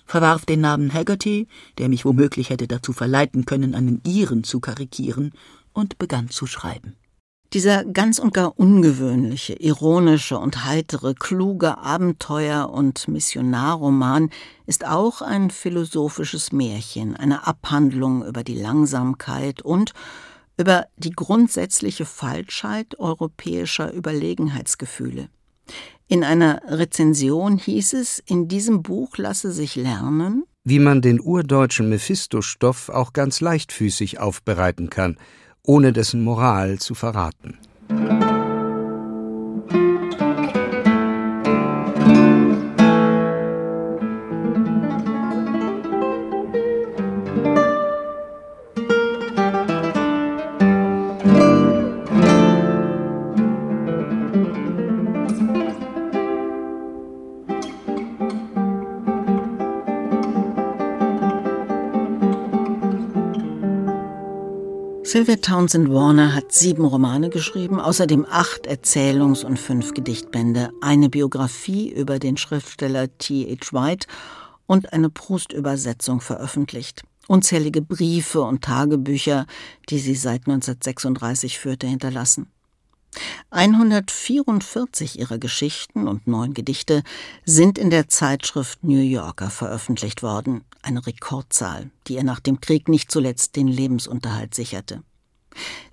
verwarf den Namen Haggerty, der mich womöglich hätte dazu verleiten können, einen Iren zu karikieren, und begann zu schreiben. Dieser ganz und gar ungewöhnliche, ironische und heitere, kluge Abenteuer- und Missionarroman ist auch ein philosophisches Märchen, eine Abhandlung über die Langsamkeit und über die grundsätzliche Falschheit europäischer Überlegenheitsgefühle. In einer Rezension hieß es, in diesem Buch lasse sich lernen, wie man den urdeutschen Mephisto-Stoff auch ganz leichtfüßig aufbereiten kann – ohne dessen Moral zu verraten. Sylvia Townsend Warner hat sieben Romane geschrieben, außerdem acht Erzählungs- und fünf Gedichtbände, eine Biografie über den Schriftsteller T.H. White und eine Proust-Übersetzung veröffentlicht. Unzählige Briefe und Tagebücher, die sie seit 1936 führte, hinterlassen. 144 ihrer Geschichten und neun Gedichte sind in der Zeitschrift New Yorker veröffentlicht worden, eine Rekordzahl, die ihr nach dem Krieg nicht zuletzt den Lebensunterhalt sicherte.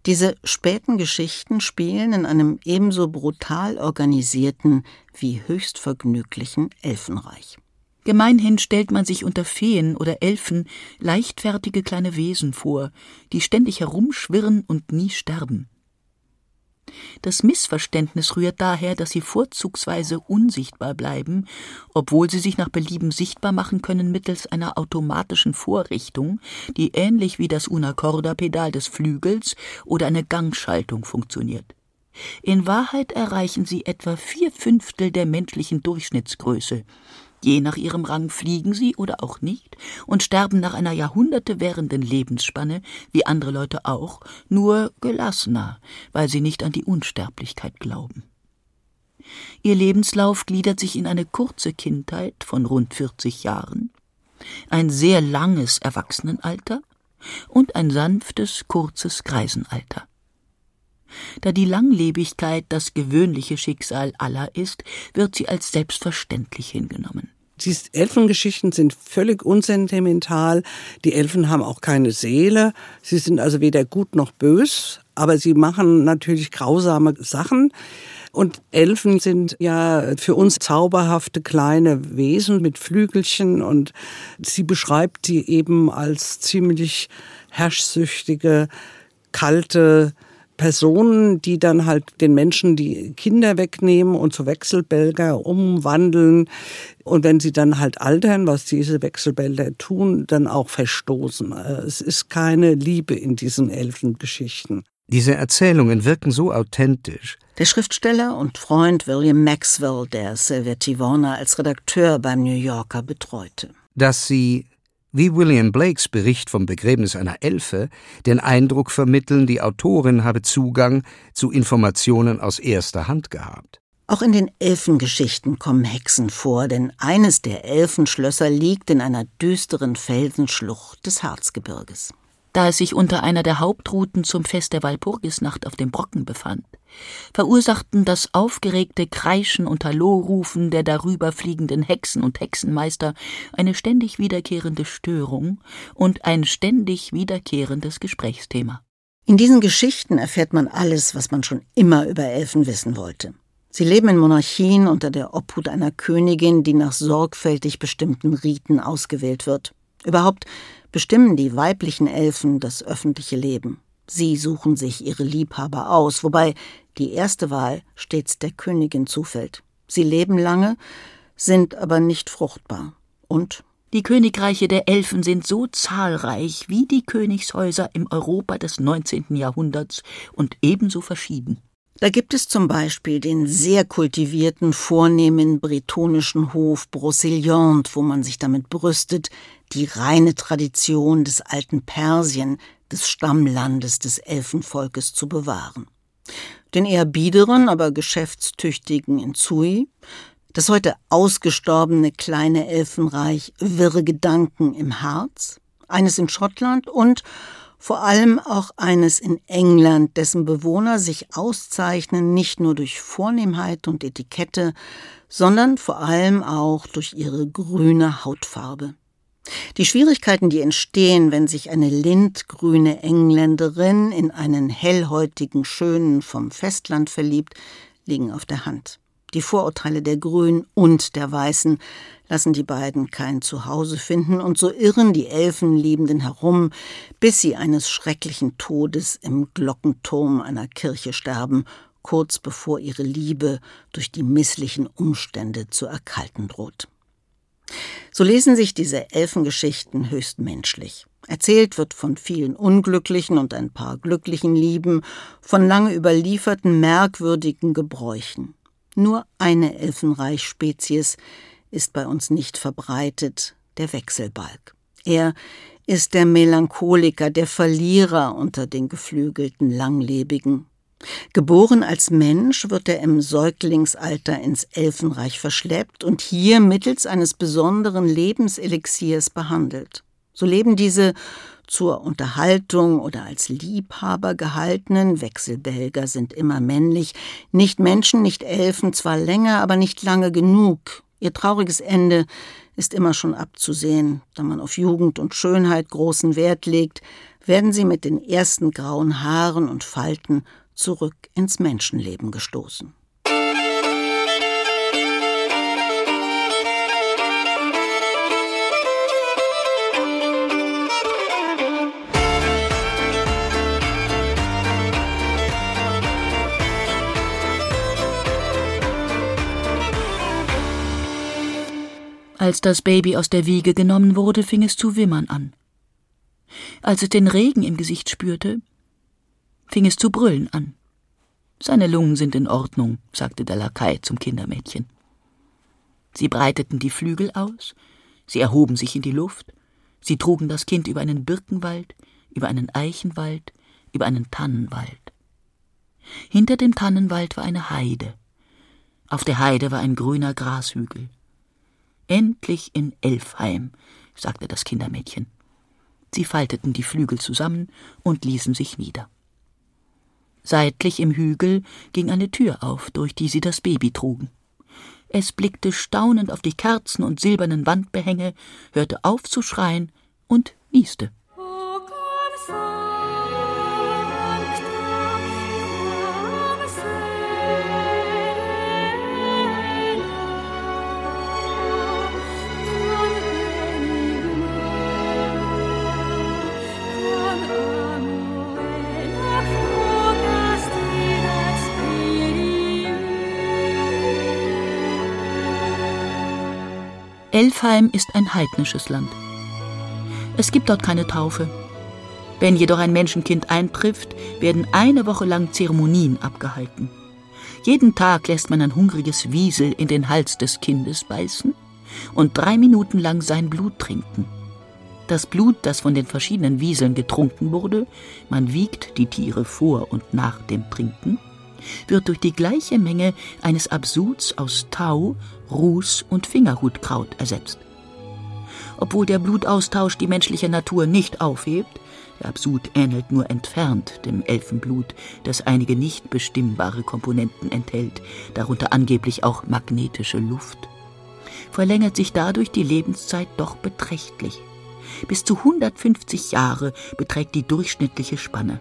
Diese späten Geschichten spielen in einem ebenso brutal organisierten wie höchst vergnüglichen Elfenreich. Gemeinhin stellt man sich unter Feen oder Elfen leichtfertige kleine Wesen vor, die ständig herumschwirren und nie sterben. Das Missverständnis rührt daher, dass sie vorzugsweise unsichtbar bleiben, obwohl sie sich nach Belieben sichtbar machen können mittels einer automatischen Vorrichtung, die ähnlich wie das Una-Corda-Pedal des Flügels oder eine Gangschaltung funktioniert. In Wahrheit erreichen sie etwa vier Fünftel der menschlichen Durchschnittsgröße, Je nach ihrem Rang fliegen sie oder auch nicht und sterben nach einer Jahrhunderte währenden Lebensspanne, wie andere Leute auch, nur gelassener, weil sie nicht an die Unsterblichkeit glauben. Ihr Lebenslauf gliedert sich in eine kurze Kindheit von rund 40 Jahren, ein sehr langes Erwachsenenalter und ein sanftes, kurzes Greisenalter. Da die Langlebigkeit das gewöhnliche Schicksal aller ist, wird sie als selbstverständlich hingenommen. Die Elfengeschichten sind völlig unsentimental. Die Elfen haben auch keine Seele. Sie sind also weder gut noch bös, aber sie machen natürlich grausame Sachen. Und Elfen sind ja für uns zauberhafte kleine Wesen mit Flügelchen und sie beschreibt die eben als ziemlich herrschsüchtige, kalte, Personen, die dann halt den Menschen die Kinder wegnehmen und zu Wechselbälger umwandeln. Und wenn sie dann halt altern, was diese Wechselbälger tun, dann auch verstoßen. Es ist keine Liebe in diesen Elfengeschichten. Diese Erzählungen wirken so authentisch. Der Schriftsteller und Freund William Maxwell, der Sylvia Warner als Redakteur beim New Yorker betreute. Dass sie wie William Blakes Bericht vom Begräbnis einer Elfe den Eindruck vermitteln, die Autorin habe Zugang zu Informationen aus erster Hand gehabt. Auch in den Elfengeschichten kommen Hexen vor, denn eines der Elfenschlösser liegt in einer düsteren Felsenschlucht des Harzgebirges da es sich unter einer der Hauptrouten zum Fest der Walpurgisnacht auf dem Brocken befand, verursachten das aufgeregte Kreischen und Hallorufen der darüber fliegenden Hexen und Hexenmeister eine ständig wiederkehrende Störung und ein ständig wiederkehrendes Gesprächsthema. In diesen Geschichten erfährt man alles, was man schon immer über Elfen wissen wollte. Sie leben in Monarchien unter der Obhut einer Königin, die nach sorgfältig bestimmten Riten ausgewählt wird. Überhaupt bestimmen die weiblichen Elfen das öffentliche Leben. Sie suchen sich ihre Liebhaber aus, wobei die erste Wahl stets der Königin zufällt. Sie leben lange, sind aber nicht fruchtbar. Und die Königreiche der Elfen sind so zahlreich wie die Königshäuser im Europa des 19. Jahrhunderts und ebenso verschieden. Da gibt es zum Beispiel den sehr kultivierten, vornehmen bretonischen Hof Brocéliande, wo man sich damit brüstet, die reine Tradition des alten Persien, des Stammlandes des Elfenvolkes zu bewahren. Den eher biederen, aber geschäftstüchtigen in Zui, das heute ausgestorbene kleine Elfenreich Wirre Gedanken im Harz, eines in Schottland und vor allem auch eines in England, dessen Bewohner sich auszeichnen nicht nur durch Vornehmheit und Etikette, sondern vor allem auch durch ihre grüne Hautfarbe. Die Schwierigkeiten, die entstehen, wenn sich eine lindgrüne Engländerin in einen hellhäutigen Schönen vom Festland verliebt, liegen auf der Hand. Die Vorurteile der Grünen und der Weißen lassen die beiden kein Zuhause finden, und so irren die Elfenliebenden herum, bis sie eines schrecklichen Todes im Glockenturm einer Kirche sterben, kurz bevor ihre Liebe durch die misslichen Umstände zu erkalten droht. So lesen sich diese Elfengeschichten höchst menschlich. Erzählt wird von vielen unglücklichen und ein paar glücklichen Lieben, von lange überlieferten merkwürdigen Gebräuchen. Nur eine Elfenreichspezies ist bei uns nicht verbreitet, der Wechselbalg. Er ist der Melancholiker, der Verlierer unter den geflügelten Langlebigen. Geboren als Mensch wird er im Säuglingsalter ins Elfenreich verschleppt und hier mittels eines besonderen Lebenselixiers behandelt. So leben diese zur Unterhaltung oder als Liebhaber gehaltenen, Wechselbelger sind immer männlich, nicht Menschen, nicht Elfen, zwar länger, aber nicht lange genug. Ihr trauriges Ende ist immer schon abzusehen, da man auf Jugend und Schönheit großen Wert legt, werden sie mit den ersten grauen Haaren und Falten zurück ins Menschenleben gestoßen. Als das Baby aus der Wiege genommen wurde, fing es zu wimmern an. Als es den Regen im Gesicht spürte, fing es zu brüllen an. Seine Lungen sind in Ordnung, sagte der Lakai zum Kindermädchen. Sie breiteten die Flügel aus, sie erhoben sich in die Luft, sie trugen das Kind über einen Birkenwald, über einen Eichenwald, über einen Tannenwald. Hinter dem Tannenwald war eine Heide. Auf der Heide war ein grüner Grashügel. Endlich in Elfheim, sagte das Kindermädchen. Sie falteten die Flügel zusammen und ließen sich nieder. Seitlich im Hügel ging eine Tür auf, durch die sie das Baby trugen. Es blickte staunend auf die Kerzen und silbernen Wandbehänge, hörte auf zu schreien und nieste. Elfheim ist ein heidnisches Land. Es gibt dort keine Taufe. Wenn jedoch ein Menschenkind eintrifft, werden eine Woche lang Zeremonien abgehalten. Jeden Tag lässt man ein hungriges Wiesel in den Hals des Kindes beißen und drei Minuten lang sein Blut trinken. Das Blut, das von den verschiedenen Wieseln getrunken wurde, man wiegt die Tiere vor und nach dem Trinken, wird durch die gleiche Menge eines Absuds aus Tau, Ruß und Fingerhutkraut ersetzt. Obwohl der Blutaustausch die menschliche Natur nicht aufhebt, der Absud ähnelt nur entfernt dem Elfenblut, das einige nicht bestimmbare Komponenten enthält, darunter angeblich auch magnetische Luft, verlängert sich dadurch die Lebenszeit doch beträchtlich. Bis zu 150 Jahre beträgt die durchschnittliche Spanne.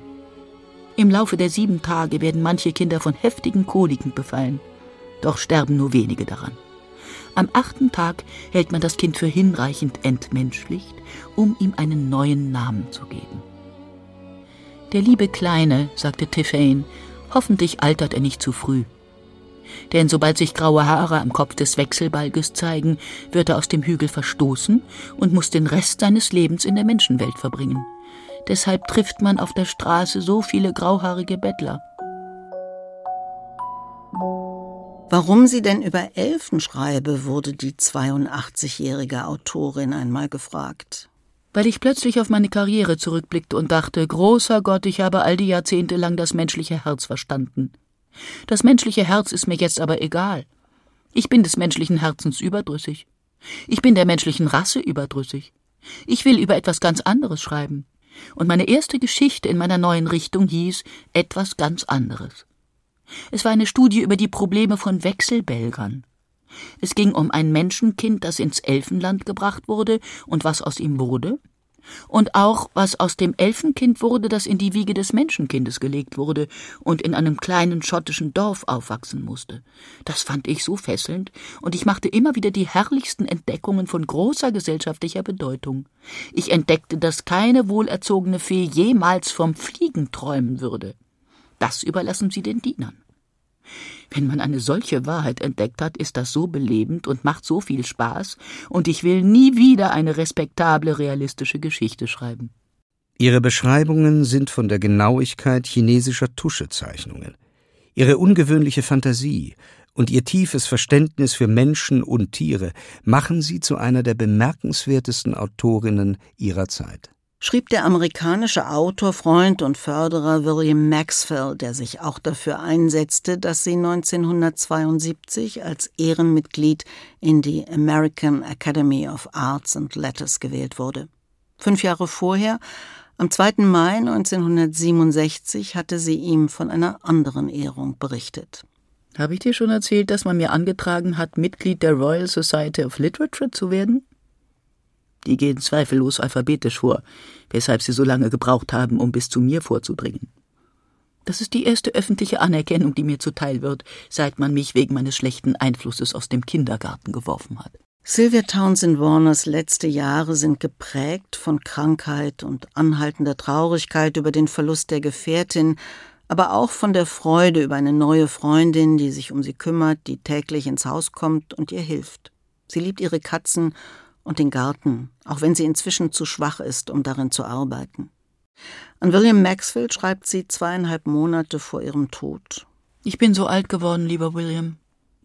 Im Laufe der sieben Tage werden manche Kinder von heftigen Koliken befallen, doch sterben nur wenige daran. Am achten Tag hält man das Kind für hinreichend entmenschlicht, um ihm einen neuen Namen zu geben. Der liebe Kleine, sagte Tiffane, hoffentlich altert er nicht zu früh. Denn sobald sich graue Haare am Kopf des Wechselbalges zeigen, wird er aus dem Hügel verstoßen und muss den Rest seines Lebens in der Menschenwelt verbringen. Deshalb trifft man auf der Straße so viele grauhaarige Bettler. Warum sie denn über Elfen schreibe, wurde die 82-jährige Autorin einmal gefragt. Weil ich plötzlich auf meine Karriere zurückblickte und dachte, großer Gott, ich habe all die Jahrzehnte lang das menschliche Herz verstanden. Das menschliche Herz ist mir jetzt aber egal. Ich bin des menschlichen Herzens überdrüssig. Ich bin der menschlichen Rasse überdrüssig. Ich will über etwas ganz anderes schreiben. Und meine erste Geschichte in meiner neuen Richtung hieß etwas ganz anderes. Es war eine Studie über die Probleme von Wechselbelgern. Es ging um ein Menschenkind, das ins Elfenland gebracht wurde und was aus ihm wurde, und auch was aus dem Elfenkind wurde, das in die Wiege des Menschenkindes gelegt wurde und in einem kleinen schottischen Dorf aufwachsen musste. Das fand ich so fesselnd, und ich machte immer wieder die herrlichsten Entdeckungen von großer gesellschaftlicher Bedeutung. Ich entdeckte, dass keine wohlerzogene Fee jemals vom Fliegen träumen würde. Das überlassen Sie den Dienern. Wenn man eine solche Wahrheit entdeckt hat, ist das so belebend und macht so viel Spaß, und ich will nie wieder eine respektable, realistische Geschichte schreiben. Ihre Beschreibungen sind von der Genauigkeit chinesischer Tuschezeichnungen. Ihre ungewöhnliche Fantasie und ihr tiefes Verständnis für Menschen und Tiere machen sie zu einer der bemerkenswertesten Autorinnen ihrer Zeit schrieb der amerikanische Autor, Freund und Förderer William Maxwell, der sich auch dafür einsetzte, dass sie 1972 als Ehrenmitglied in die American Academy of Arts and Letters gewählt wurde. Fünf Jahre vorher, am 2. Mai 1967, hatte sie ihm von einer anderen Ehrung berichtet. Habe ich dir schon erzählt, dass man mir angetragen hat, Mitglied der Royal Society of Literature zu werden? Die gehen zweifellos alphabetisch vor, weshalb sie so lange gebraucht haben, um bis zu mir vorzudringen. Das ist die erste öffentliche Anerkennung, die mir zuteil wird, seit man mich wegen meines schlechten Einflusses aus dem Kindergarten geworfen hat. Sylvia Townsend Warners letzte Jahre sind geprägt von Krankheit und anhaltender Traurigkeit über den Verlust der Gefährtin, aber auch von der Freude über eine neue Freundin, die sich um sie kümmert, die täglich ins Haus kommt und ihr hilft. Sie liebt ihre Katzen und den Garten, auch wenn sie inzwischen zu schwach ist, um darin zu arbeiten. An William Maxfield schreibt sie zweieinhalb Monate vor ihrem Tod. Ich bin so alt geworden, lieber William,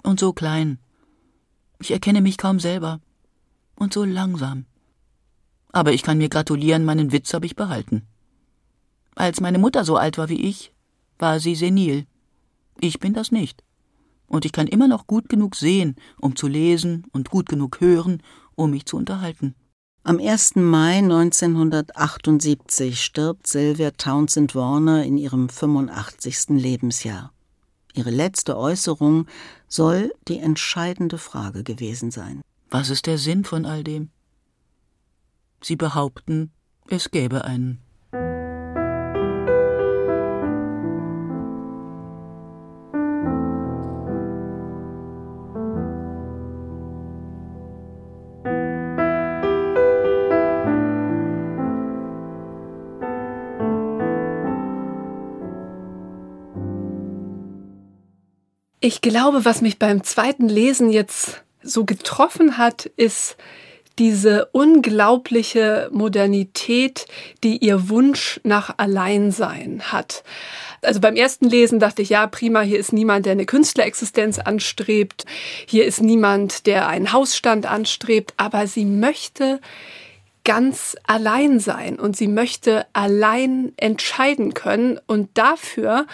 und so klein. Ich erkenne mich kaum selber. Und so langsam. Aber ich kann mir gratulieren, meinen Witz habe ich behalten. Als meine Mutter so alt war wie ich, war sie senil. Ich bin das nicht. Und ich kann immer noch gut genug sehen, um zu lesen und gut genug hören, um mich zu unterhalten. Am 1. Mai 1978 stirbt Sylvia Townsend Warner in ihrem 85. Lebensjahr. Ihre letzte Äußerung soll die entscheidende Frage gewesen sein. Was ist der Sinn von all dem? Sie behaupten, es gäbe einen. Ich glaube, was mich beim zweiten Lesen jetzt so getroffen hat, ist diese unglaubliche Modernität, die ihr Wunsch nach Alleinsein hat. Also beim ersten Lesen dachte ich, ja, prima, hier ist niemand, der eine Künstlerexistenz anstrebt, hier ist niemand, der einen Hausstand anstrebt, aber sie möchte ganz allein sein und sie möchte allein entscheiden können und dafür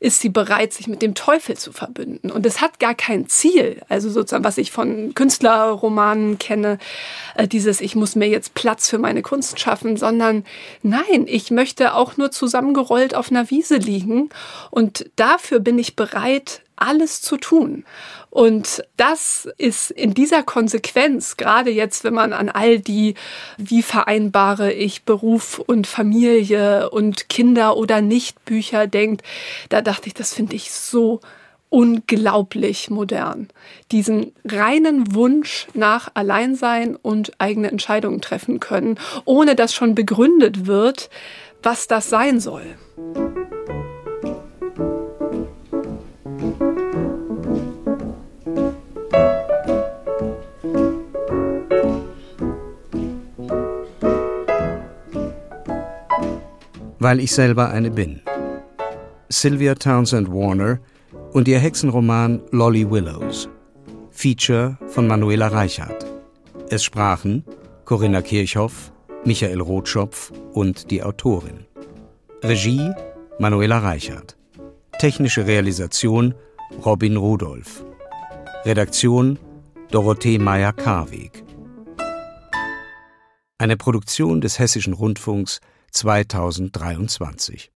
ist sie bereit, sich mit dem Teufel zu verbünden. Und es hat gar kein Ziel. Also sozusagen, was ich von Künstlerromanen kenne, äh, dieses, ich muss mir jetzt Platz für meine Kunst schaffen, sondern nein, ich möchte auch nur zusammengerollt auf einer Wiese liegen. Und dafür bin ich bereit, alles zu tun. Und das ist in dieser Konsequenz, gerade jetzt, wenn man an all die, wie vereinbare ich Beruf und Familie und Kinder oder nicht Bücher denkt, da dachte ich, das finde ich so unglaublich modern. Diesen reinen Wunsch nach Alleinsein und eigene Entscheidungen treffen können, ohne dass schon begründet wird, was das sein soll. Weil ich selber eine bin. Sylvia Townsend Warner und ihr Hexenroman Lolly Willows. Feature von Manuela Reichert. Es sprachen Corinna Kirchhoff, Michael Rotschopf und die Autorin. Regie Manuela Reichert. Technische Realisation Robin Rudolph. Redaktion Dorothee Meyer-Karweg. Eine Produktion des Hessischen Rundfunks 2023